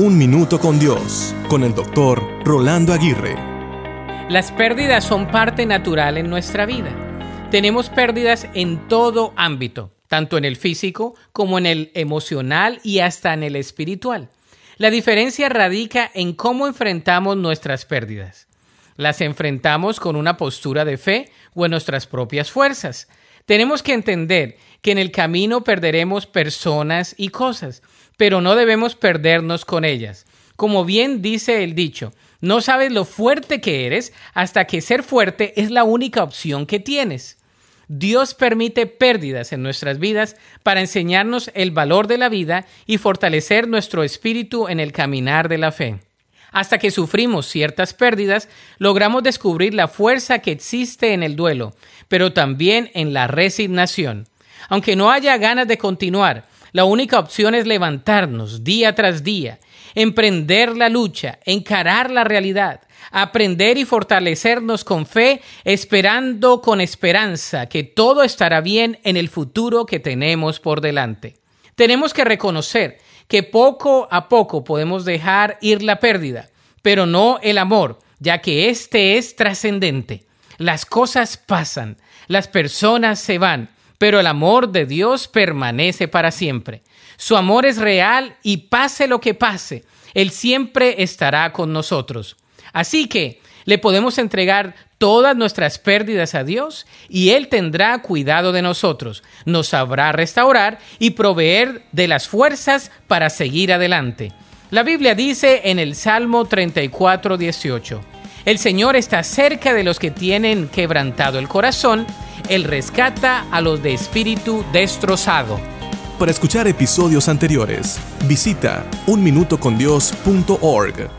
Un Minuto con Dios, con el doctor Rolando Aguirre. Las pérdidas son parte natural en nuestra vida. Tenemos pérdidas en todo ámbito, tanto en el físico como en el emocional y hasta en el espiritual. La diferencia radica en cómo enfrentamos nuestras pérdidas. Las enfrentamos con una postura de fe o en nuestras propias fuerzas. Tenemos que entender que en el camino perderemos personas y cosas, pero no debemos perdernos con ellas. Como bien dice el dicho, no sabes lo fuerte que eres hasta que ser fuerte es la única opción que tienes. Dios permite pérdidas en nuestras vidas para enseñarnos el valor de la vida y fortalecer nuestro espíritu en el caminar de la fe. Hasta que sufrimos ciertas pérdidas, logramos descubrir la fuerza que existe en el duelo, pero también en la resignación. Aunque no haya ganas de continuar, la única opción es levantarnos día tras día, emprender la lucha, encarar la realidad, aprender y fortalecernos con fe, esperando con esperanza que todo estará bien en el futuro que tenemos por delante. Tenemos que reconocer que poco a poco podemos dejar ir la pérdida, pero no el amor, ya que este es trascendente. Las cosas pasan, las personas se van, pero el amor de Dios permanece para siempre. Su amor es real y pase lo que pase, Él siempre estará con nosotros. Así que le podemos entregar todas nuestras pérdidas a Dios y Él tendrá cuidado de nosotros, nos sabrá restaurar y proveer de las fuerzas para seguir adelante. La Biblia dice en el Salmo 34, 18, El Señor está cerca de los que tienen quebrantado el corazón, Él rescata a los de espíritu destrozado. Para escuchar episodios anteriores, visita unminutocondios.org.